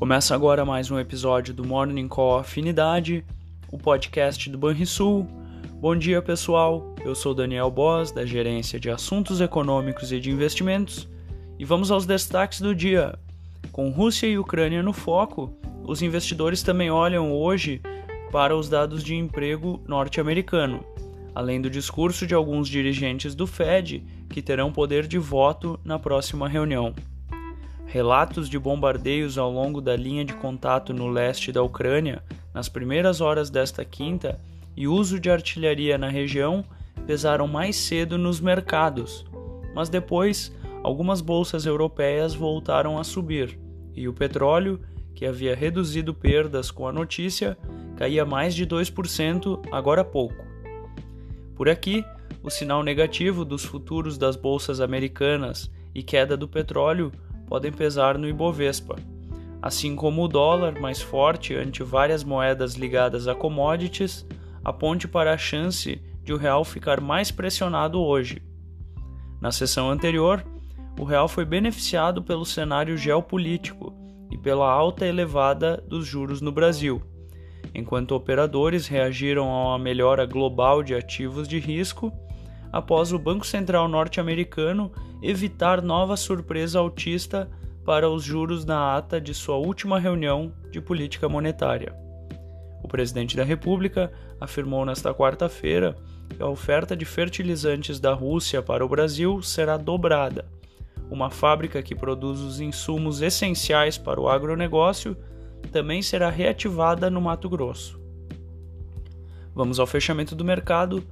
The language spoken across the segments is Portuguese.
Começa agora mais um episódio do Morning Call Afinidade, o podcast do Banrisul. Bom dia, pessoal. Eu sou Daniel Boss, da Gerência de Assuntos Econômicos e de Investimentos, e vamos aos destaques do dia. Com Rússia e Ucrânia no foco, os investidores também olham hoje para os dados de emprego norte-americano, além do discurso de alguns dirigentes do Fed que terão poder de voto na próxima reunião. Relatos de bombardeios ao longo da linha de contato no leste da Ucrânia nas primeiras horas desta quinta e uso de artilharia na região pesaram mais cedo nos mercados, mas depois algumas bolsas europeias voltaram a subir e o petróleo, que havia reduzido perdas com a notícia, caía mais de 2% agora há pouco. Por aqui, o sinal negativo dos futuros das bolsas americanas e queda do petróleo podem pesar no Ibovespa, assim como o dólar mais forte ante várias moedas ligadas a commodities aponte para a chance de o real ficar mais pressionado hoje. Na sessão anterior, o real foi beneficiado pelo cenário geopolítico e pela alta elevada dos juros no Brasil, enquanto operadores reagiram a uma melhora global de ativos de risco após o Banco Central norte-americano evitar nova surpresa altista para os juros na ata de sua última reunião de política monetária. O presidente da República afirmou nesta quarta-feira que a oferta de fertilizantes da Rússia para o Brasil será dobrada. Uma fábrica que produz os insumos essenciais para o agronegócio também será reativada no Mato Grosso. Vamos ao fechamento do mercado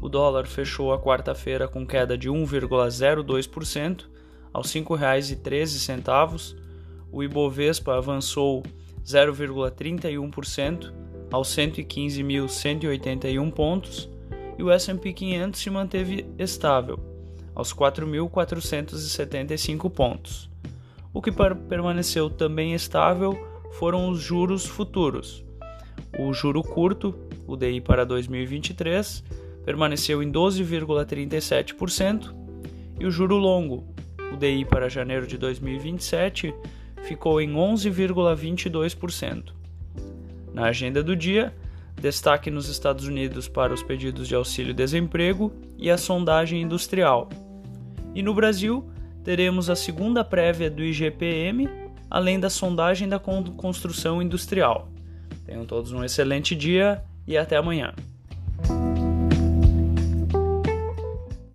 o dólar fechou a quarta-feira com queda de 1,02% aos R$ 5,13. O Ibovespa avançou 0,31% aos 115.181 pontos e o S&P 500 se manteve estável aos 4.475 pontos. O que permaneceu também estável foram os juros futuros. O juro curto, o DI para 2023, permaneceu em 12,37% e o juro longo, o DI para janeiro de 2027, ficou em 11,22%. Na agenda do dia, destaque nos Estados Unidos para os pedidos de auxílio-desemprego e a sondagem industrial. E no Brasil, teremos a segunda prévia do IGPM, além da sondagem da construção industrial. Tenham todos um excelente dia e até amanhã.